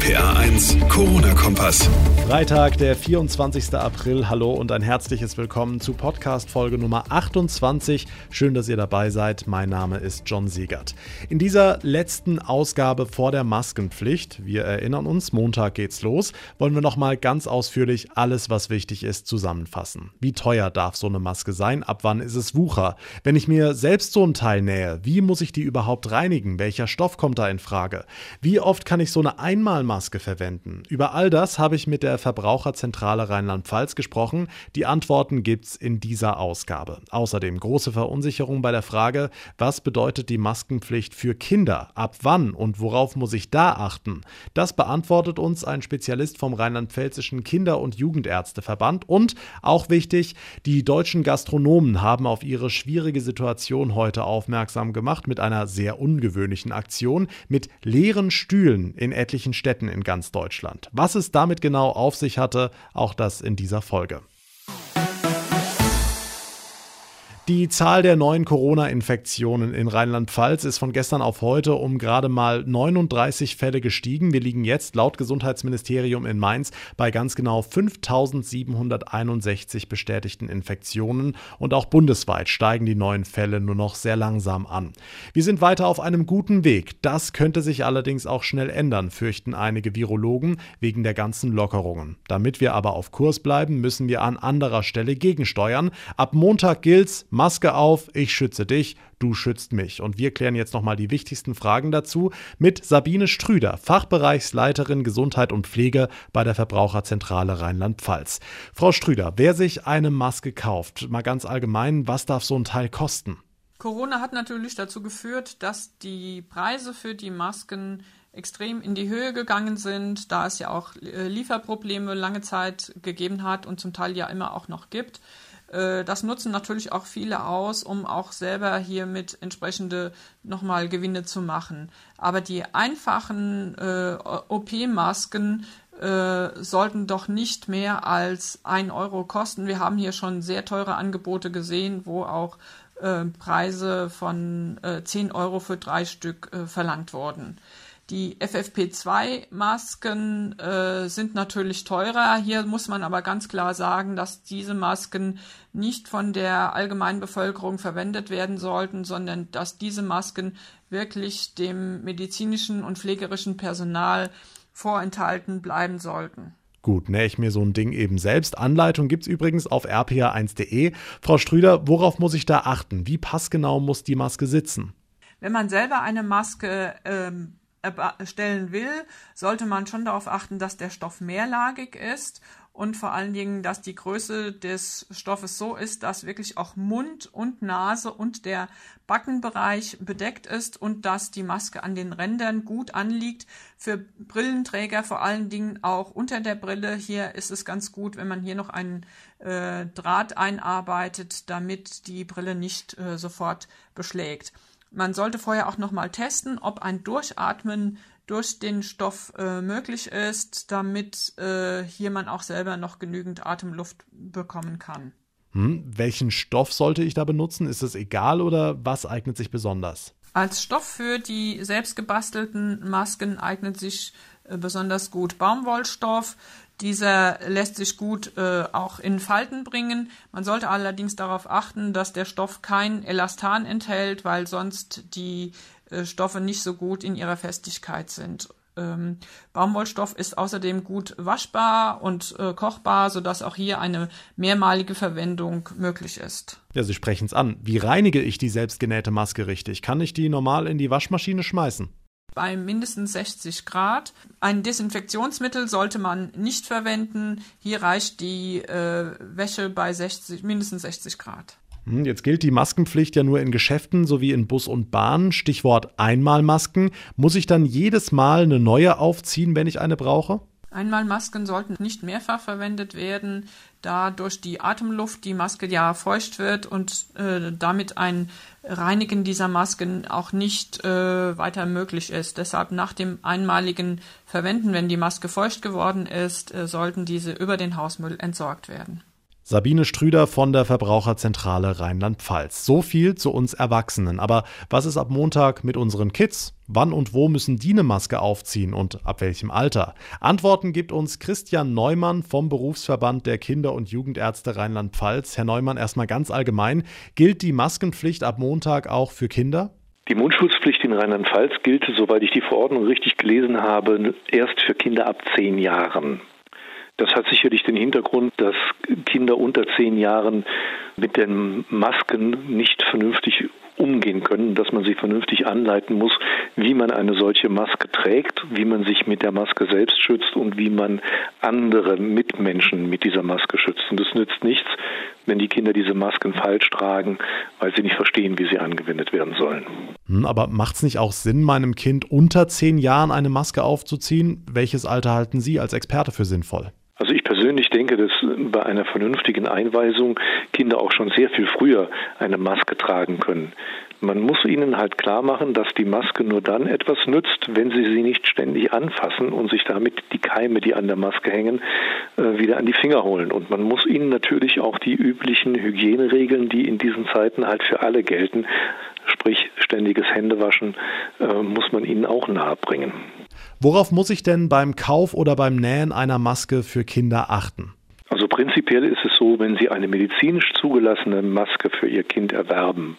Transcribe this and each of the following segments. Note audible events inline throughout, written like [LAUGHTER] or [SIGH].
RPA 1, Corona-Kompass. Freitag, der 24. April. Hallo und ein herzliches Willkommen zu Podcast-Folge Nummer 28. Schön, dass ihr dabei seid. Mein Name ist John Siegert. In dieser letzten Ausgabe vor der Maskenpflicht, wir erinnern uns, Montag geht's los, wollen wir nochmal ganz ausführlich alles, was wichtig ist, zusammenfassen. Wie teuer darf so eine Maske sein? Ab wann ist es Wucher? Wenn ich mir selbst so ein Teil nähe, wie muss ich die überhaupt reinigen? Welcher Stoff kommt da in Frage? Wie oft kann ich so eine Einmalmaske verwenden? Über all das habe ich mit der Verbraucherzentrale Rheinland-Pfalz gesprochen. Die Antworten gibt's in dieser Ausgabe. Außerdem große Verunsicherung bei der Frage, was bedeutet die Maskenpflicht für Kinder? Ab wann und worauf muss ich da achten? Das beantwortet uns ein Spezialist vom Rheinland-Pfälzischen Kinder- und Jugendärzteverband. Und auch wichtig, die deutschen Gastronomen haben auf ihre schwierige Situation heute aufmerksam gemacht mit einer sehr ungewöhnlichen Aktion mit leeren Stühlen in etlichen Städten in ganz Deutschland. Was es damit genau auf sich hatte, auch das in dieser Folge. Die Zahl der neuen Corona-Infektionen in Rheinland-Pfalz ist von gestern auf heute um gerade mal 39 Fälle gestiegen. Wir liegen jetzt laut Gesundheitsministerium in Mainz bei ganz genau 5761 bestätigten Infektionen und auch bundesweit steigen die neuen Fälle nur noch sehr langsam an. Wir sind weiter auf einem guten Weg. Das könnte sich allerdings auch schnell ändern, fürchten einige Virologen wegen der ganzen Lockerungen. Damit wir aber auf Kurs bleiben, müssen wir an anderer Stelle gegensteuern. Ab Montag gilt's Maske auf, ich schütze dich, du schützt mich. Und wir klären jetzt nochmal die wichtigsten Fragen dazu mit Sabine Strüder, Fachbereichsleiterin Gesundheit und Pflege bei der Verbraucherzentrale Rheinland-Pfalz. Frau Strüder, wer sich eine Maske kauft, mal ganz allgemein, was darf so ein Teil kosten? Corona hat natürlich dazu geführt, dass die Preise für die Masken extrem in die Höhe gegangen sind, da es ja auch äh, Lieferprobleme lange Zeit gegeben hat und zum Teil ja immer auch noch gibt. Äh, das nutzen natürlich auch viele aus, um auch selber hier mit entsprechende nochmal Gewinne zu machen. Aber die einfachen äh, OP-Masken äh, sollten doch nicht mehr als ein Euro kosten. Wir haben hier schon sehr teure Angebote gesehen, wo auch äh, Preise von äh, 10 Euro für drei Stück äh, verlangt wurden. Die FFP2-Masken äh, sind natürlich teurer. Hier muss man aber ganz klar sagen, dass diese Masken nicht von der allgemeinen Bevölkerung verwendet werden sollten, sondern dass diese Masken wirklich dem medizinischen und pflegerischen Personal vorenthalten bleiben sollten. Gut, nähe ich mir so ein Ding eben selbst. Anleitung gibt es übrigens auf rpa1.de. Frau Strüder, worauf muss ich da achten? Wie passgenau muss die Maske sitzen? Wenn man selber eine Maske ähm, erstellen will, sollte man schon darauf achten, dass der Stoff mehrlagig ist und vor allen Dingen, dass die Größe des Stoffes so ist, dass wirklich auch Mund und Nase und der Backenbereich bedeckt ist und dass die Maske an den Rändern gut anliegt. Für Brillenträger vor allen Dingen auch unter der Brille. Hier ist es ganz gut, wenn man hier noch einen äh, Draht einarbeitet, damit die Brille nicht äh, sofort beschlägt. Man sollte vorher auch nochmal testen, ob ein Durchatmen durch den Stoff äh, möglich ist, damit äh, hier man auch selber noch genügend Atemluft bekommen kann. Hm, welchen Stoff sollte ich da benutzen? Ist es egal oder was eignet sich besonders? Als Stoff für die selbst gebastelten Masken eignet sich äh, besonders gut Baumwollstoff. Dieser lässt sich gut äh, auch in Falten bringen. Man sollte allerdings darauf achten, dass der Stoff kein Elastan enthält, weil sonst die äh, Stoffe nicht so gut in ihrer Festigkeit sind. Ähm, Baumwollstoff ist außerdem gut waschbar und äh, kochbar, sodass auch hier eine mehrmalige Verwendung möglich ist. Ja, Sie sprechen es an. Wie reinige ich die selbstgenähte Maske richtig? Kann ich die normal in die Waschmaschine schmeißen? Bei mindestens 60 Grad. Ein Desinfektionsmittel sollte man nicht verwenden. Hier reicht die äh, Wäsche bei 60, mindestens 60 Grad. Hm, jetzt gilt die Maskenpflicht ja nur in Geschäften sowie in Bus und Bahn. Stichwort Einmalmasken. Muss ich dann jedes Mal eine neue aufziehen, wenn ich eine brauche? Einmalmasken sollten nicht mehrfach verwendet werden, da durch die Atemluft die Maske ja feucht wird und äh, damit ein Reinigen dieser Masken auch nicht äh, weiter möglich ist. Deshalb nach dem einmaligen Verwenden, wenn die Maske feucht geworden ist, äh, sollten diese über den Hausmüll entsorgt werden. Sabine Strüder von der Verbraucherzentrale Rheinland-Pfalz. So viel zu uns Erwachsenen. Aber was ist ab Montag mit unseren Kids? Wann und wo müssen die eine Maske aufziehen und ab welchem Alter? Antworten gibt uns Christian Neumann vom Berufsverband der Kinder- und Jugendärzte Rheinland-Pfalz. Herr Neumann, erstmal ganz allgemein. Gilt die Maskenpflicht ab Montag auch für Kinder? Die Mundschutzpflicht in Rheinland-Pfalz gilt, soweit ich die Verordnung richtig gelesen habe, erst für Kinder ab zehn Jahren. Das hat sicherlich den Hintergrund, dass Kinder unter zehn Jahren mit den Masken nicht vernünftig umgehen können, dass man sie vernünftig anleiten muss, wie man eine solche Maske trägt, wie man sich mit der Maske selbst schützt und wie man andere Mitmenschen mit dieser Maske schützt. Und es nützt nichts, wenn die Kinder diese Masken falsch tragen, weil sie nicht verstehen, wie sie angewendet werden sollen. Hm, aber macht es nicht auch Sinn, meinem Kind unter zehn Jahren eine Maske aufzuziehen? Welches Alter halten Sie als Experte für sinnvoll? Also ich persönlich denke, dass bei einer vernünftigen Einweisung Kinder auch schon sehr viel früher eine Maske tragen können. Man muss ihnen halt klar machen, dass die Maske nur dann etwas nützt, wenn sie sie nicht ständig anfassen und sich damit die Keime, die an der Maske hängen, äh, wieder an die Finger holen. Und man muss ihnen natürlich auch die üblichen Hygieneregeln, die in diesen Zeiten halt für alle gelten, sprich ständiges Händewaschen, äh, muss man ihnen auch nahebringen. Worauf muss ich denn beim Kauf oder beim Nähen einer Maske für Kinder achten? Also prinzipiell ist es so, wenn Sie eine medizinisch zugelassene Maske für Ihr Kind erwerben,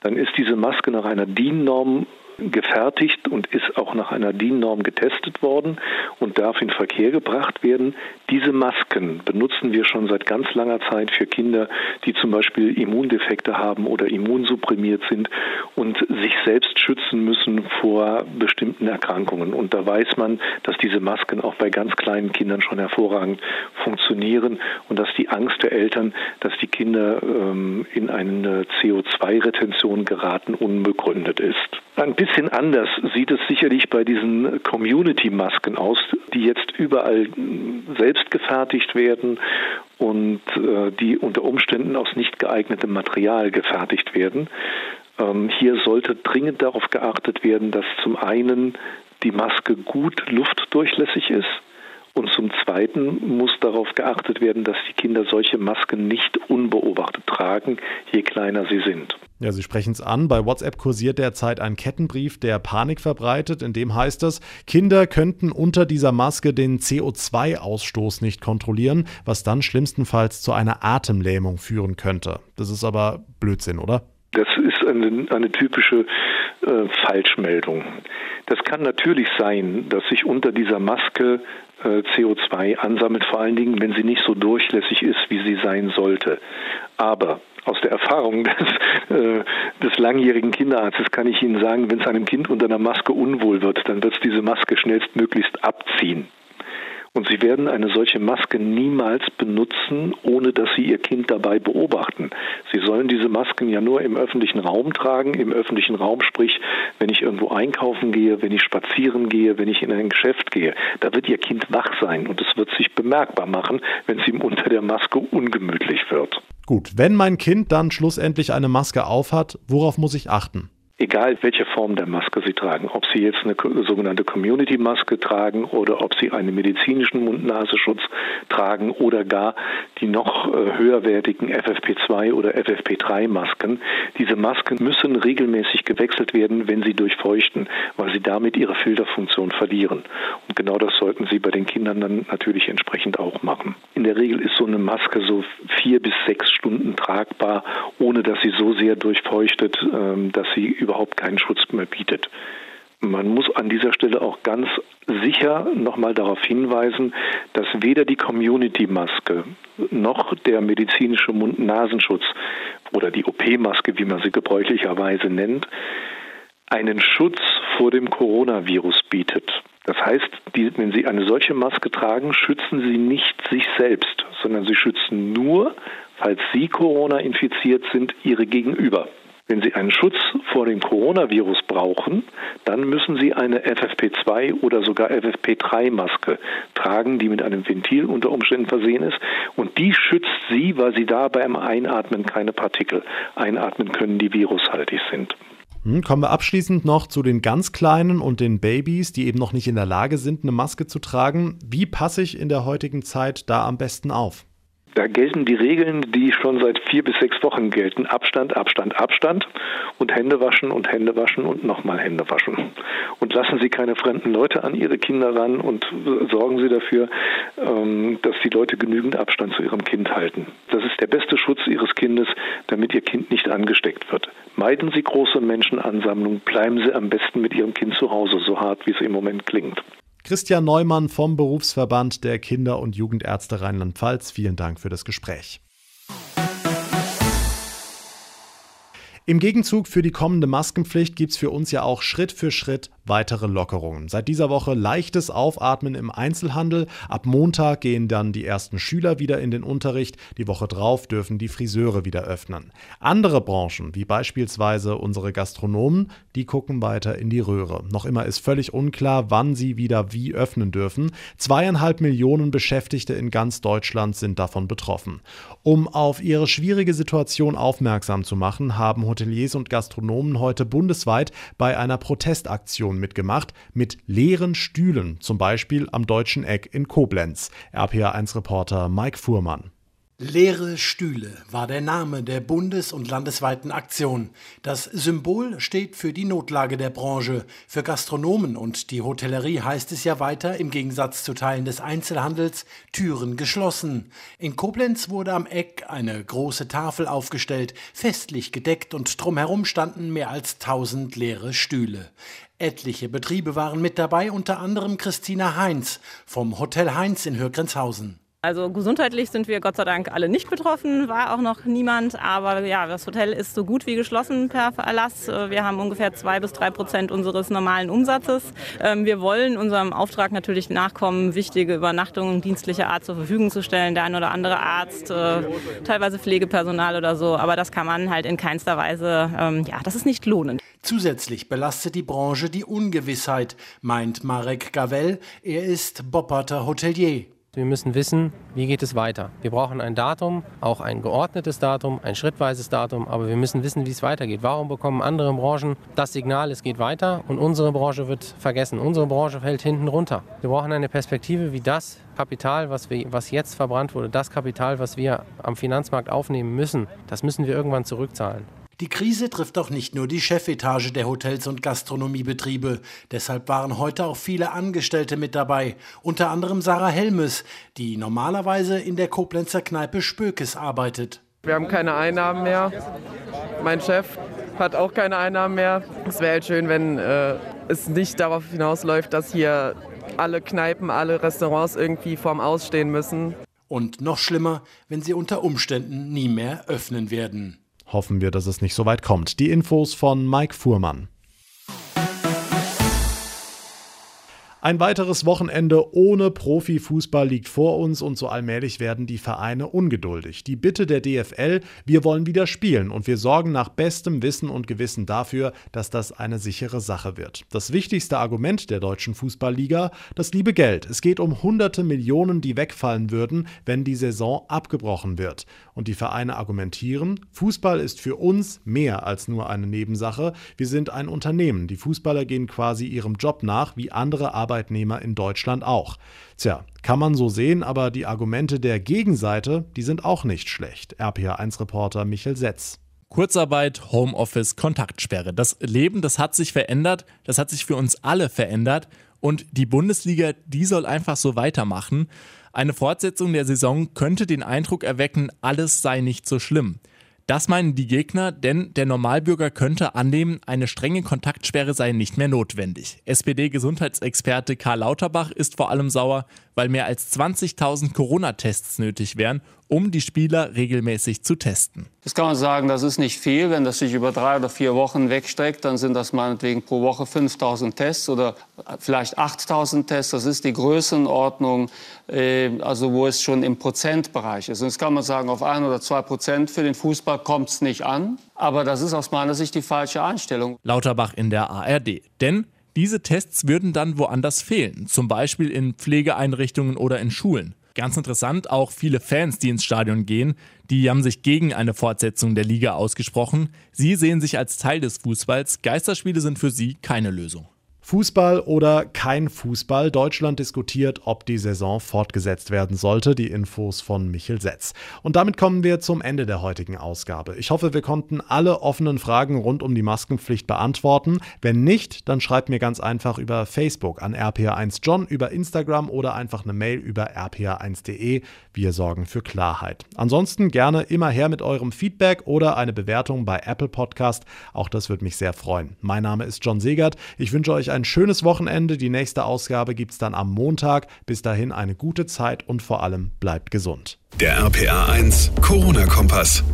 dann ist diese Maske nach einer DIN-Norm gefertigt und ist auch nach einer DIN-Norm getestet worden und darf in Verkehr gebracht werden. Diese Masken benutzen wir schon seit ganz langer Zeit für Kinder, die zum Beispiel Immundefekte haben oder immunsupprimiert sind und sich selbst schützen müssen vor bestimmten Erkrankungen. Und da weiß man, dass diese Masken auch bei ganz kleinen Kindern schon hervorragend funktionieren und dass die Angst der Eltern, dass die Kinder ähm, in eine CO2-Retention geraten, unbegründet ist. Ein bisschen anders sieht es sicherlich bei diesen Community-Masken aus, die jetzt überall selbst gefertigt werden und äh, die unter Umständen aus nicht geeignetem Material gefertigt werden. Ähm, hier sollte dringend darauf geachtet werden, dass zum einen die Maske gut luftdurchlässig ist und zum Zweiten muss darauf geachtet werden, dass die Kinder solche Masken nicht unbeobachtet tragen, je kleiner sie sind. Ja, Sie sprechen es an. Bei WhatsApp kursiert derzeit ein Kettenbrief, der Panik verbreitet. In dem heißt es, Kinder könnten unter dieser Maske den CO2-Ausstoß nicht kontrollieren, was dann schlimmstenfalls zu einer Atemlähmung führen könnte. Das ist aber Blödsinn, oder? Das eine, eine typische äh, Falschmeldung. Das kann natürlich sein, dass sich unter dieser Maske äh, CO2 ansammelt, vor allen Dingen, wenn sie nicht so durchlässig ist, wie sie sein sollte. Aber aus der Erfahrung [LAUGHS] des, äh, des langjährigen Kinderarztes kann ich Ihnen sagen, wenn es einem Kind unter einer Maske unwohl wird, dann wird es diese Maske schnellstmöglichst abziehen. Und Sie werden eine solche Maske niemals benutzen, ohne dass Sie Ihr Kind dabei beobachten. Sie sollen diese Masken ja nur im öffentlichen Raum tragen. Im öffentlichen Raum, sprich, wenn ich irgendwo einkaufen gehe, wenn ich spazieren gehe, wenn ich in ein Geschäft gehe. Da wird Ihr Kind wach sein und es wird sich bemerkbar machen, wenn es ihm unter der Maske ungemütlich wird. Gut, wenn mein Kind dann schlussendlich eine Maske aufhat, worauf muss ich achten? Egal welche Form der Maske Sie tragen, ob Sie jetzt eine sogenannte Community-Maske tragen oder ob Sie einen medizinischen Mund-Nasenschutz tragen oder gar die noch äh, höherwertigen FFP2 oder FFP3-Masken. Diese Masken müssen regelmäßig gewechselt werden, wenn sie durchfeuchten, weil sie damit ihre Filterfunktion verlieren. Und genau das sollten Sie bei den Kindern dann natürlich entsprechend auch machen. In der Regel ist so eine Maske so vier bis sechs Stunden tragbar, ohne dass sie so sehr durchfeuchtet, ähm, dass sie überhaupt keinen Schutz mehr bietet. Man muss an dieser Stelle auch ganz sicher nochmal darauf hinweisen, dass weder die Community-Maske noch der medizinische Mund-Nasenschutz oder die OP-Maske, wie man sie gebräuchlicherweise nennt, einen Schutz vor dem Coronavirus bietet. Das heißt, die, wenn Sie eine solche Maske tragen, schützen Sie nicht sich selbst, sondern Sie schützen nur, falls Sie Corona infiziert sind, Ihre Gegenüber. Wenn Sie einen Schutz vor dem Coronavirus brauchen, dann müssen Sie eine FFP2 oder sogar FFP3-Maske tragen, die mit einem Ventil unter Umständen versehen ist. Und die schützt Sie, weil Sie da beim Einatmen keine Partikel einatmen können, die virushaltig sind. Hm, kommen wir abschließend noch zu den ganz Kleinen und den Babys, die eben noch nicht in der Lage sind, eine Maske zu tragen. Wie passe ich in der heutigen Zeit da am besten auf? Da gelten die Regeln, die schon seit vier bis sechs Wochen gelten. Abstand, Abstand, Abstand und Hände waschen und Hände waschen und nochmal Hände waschen. Und lassen Sie keine fremden Leute an Ihre Kinder ran und sorgen Sie dafür, ähm, dass die Leute genügend Abstand zu ihrem Kind halten. Das ist der beste Schutz Ihres Kindes, damit Ihr Kind nicht angesteckt wird. Meiden Sie große Menschenansammlungen, bleiben Sie am besten mit Ihrem Kind zu Hause, so hart wie es im Moment klingt. Christian Neumann vom Berufsverband der Kinder- und Jugendärzte Rheinland-Pfalz, vielen Dank für das Gespräch. Im Gegenzug für die kommende Maskenpflicht gibt es für uns ja auch Schritt für Schritt weitere Lockerungen. Seit dieser Woche leichtes Aufatmen im Einzelhandel. Ab Montag gehen dann die ersten Schüler wieder in den Unterricht. Die Woche drauf dürfen die Friseure wieder öffnen. Andere Branchen, wie beispielsweise unsere Gastronomen, die gucken weiter in die Röhre. Noch immer ist völlig unklar, wann sie wieder wie öffnen dürfen. Zweieinhalb Millionen Beschäftigte in ganz Deutschland sind davon betroffen. Um auf ihre schwierige Situation aufmerksam zu machen, haben Hoteliers und Gastronomen heute bundesweit bei einer Protestaktion mitgemacht mit leeren Stühlen, zum Beispiel am Deutschen Eck in Koblenz. RPA1-Reporter Mike Fuhrmann. Leere Stühle war der Name der bundes- und landesweiten Aktion. Das Symbol steht für die Notlage der Branche. Für Gastronomen und die Hotellerie heißt es ja weiter, im Gegensatz zu Teilen des Einzelhandels, Türen geschlossen. In Koblenz wurde am Eck eine große Tafel aufgestellt, festlich gedeckt und drumherum standen mehr als tausend leere Stühle. Etliche Betriebe waren mit dabei, unter anderem Christina Heinz vom Hotel Heinz in Hürgrenzhausen. Also gesundheitlich sind wir Gott sei Dank alle nicht betroffen, war auch noch niemand. Aber ja, das Hotel ist so gut wie geschlossen per Erlass. Wir haben ungefähr zwei bis drei Prozent unseres normalen Umsatzes. Ähm, wir wollen unserem Auftrag natürlich nachkommen, wichtige Übernachtungen dienstlicher Art zur Verfügung zu stellen. Der ein oder andere Arzt, äh, teilweise Pflegepersonal oder so. Aber das kann man halt in keinster Weise, ähm, ja, das ist nicht lohnend. Zusätzlich belastet die Branche die Ungewissheit, meint Marek Gavel. Er ist Bopperter Hotelier. Wir müssen wissen, wie geht es weiter. Wir brauchen ein Datum, auch ein geordnetes Datum, ein schrittweises Datum, aber wir müssen wissen, wie es weitergeht. Warum bekommen andere Branchen das Signal, es geht weiter und unsere Branche wird vergessen? Unsere Branche fällt hinten runter. Wir brauchen eine Perspektive, wie das Kapital, was, wir, was jetzt verbrannt wurde, das Kapital, was wir am Finanzmarkt aufnehmen müssen, das müssen wir irgendwann zurückzahlen. Die Krise trifft auch nicht nur die Chefetage der Hotels und Gastronomiebetriebe. Deshalb waren heute auch viele Angestellte mit dabei. Unter anderem Sarah Helmes, die normalerweise in der Koblenzer Kneipe Spökes arbeitet. Wir haben keine Einnahmen mehr. Mein Chef hat auch keine Einnahmen mehr. Es wäre halt schön, wenn äh, es nicht darauf hinausläuft, dass hier alle Kneipen, alle Restaurants irgendwie vorm Ausstehen müssen. Und noch schlimmer, wenn sie unter Umständen nie mehr öffnen werden. Hoffen wir, dass es nicht so weit kommt. Die Infos von Mike Fuhrmann. Ein weiteres Wochenende ohne Profifußball liegt vor uns und so allmählich werden die Vereine ungeduldig. Die Bitte der DFL, wir wollen wieder spielen und wir sorgen nach bestem Wissen und Gewissen dafür, dass das eine sichere Sache wird. Das wichtigste Argument der deutschen Fußballliga, das liebe Geld. Es geht um hunderte Millionen, die wegfallen würden, wenn die Saison abgebrochen wird. Und die Vereine argumentieren, Fußball ist für uns mehr als nur eine Nebensache. Wir sind ein Unternehmen. Die Fußballer gehen quasi ihrem Job nach, wie andere Arbeitnehmer in Deutschland auch. Tja, kann man so sehen, aber die Argumente der Gegenseite, die sind auch nicht schlecht. RPA1-Reporter Michel Setz. Kurzarbeit, Homeoffice, Kontaktsperre. Das Leben, das hat sich verändert, das hat sich für uns alle verändert und die Bundesliga, die soll einfach so weitermachen. Eine Fortsetzung der Saison könnte den Eindruck erwecken, alles sei nicht so schlimm. Das meinen die Gegner, denn der Normalbürger könnte annehmen, eine strenge Kontaktsperre sei nicht mehr notwendig. SPD-Gesundheitsexperte Karl Lauterbach ist vor allem sauer, weil mehr als 20.000 Corona-Tests nötig wären, um die Spieler regelmäßig zu testen. Das kann man sagen, das ist nicht viel. Wenn das sich über drei oder vier Wochen wegstreckt, dann sind das meinetwegen pro Woche 5000 Tests oder vielleicht 8000 Tests. Das ist die Größenordnung, äh, also wo es schon im Prozentbereich ist. Und das kann man sagen, auf ein oder zwei Prozent für den Fußball kommt es nicht an. Aber das ist aus meiner Sicht die falsche Einstellung. Lauterbach in der ARD. Denn diese Tests würden dann woanders fehlen, zum Beispiel in Pflegeeinrichtungen oder in Schulen. Ganz interessant, auch viele Fans, die ins Stadion gehen, die haben sich gegen eine Fortsetzung der Liga ausgesprochen. Sie sehen sich als Teil des Fußballs. Geisterspiele sind für sie keine Lösung. Fußball oder kein Fußball? Deutschland diskutiert, ob die Saison fortgesetzt werden sollte. Die Infos von Michel Setz. Und damit kommen wir zum Ende der heutigen Ausgabe. Ich hoffe, wir konnten alle offenen Fragen rund um die Maskenpflicht beantworten. Wenn nicht, dann schreibt mir ganz einfach über Facebook an rpa1john, über Instagram oder einfach eine Mail über rpa1.de. Wir sorgen für Klarheit. Ansonsten gerne immer her mit eurem Feedback oder eine Bewertung bei Apple Podcast. Auch das würde mich sehr freuen. Mein Name ist John Segert. Ich wünsche euch ein schönes Wochenende. Die nächste Ausgabe gibt es dann am Montag. Bis dahin eine gute Zeit und vor allem bleibt gesund. Der RPA 1 Corona-Kompass.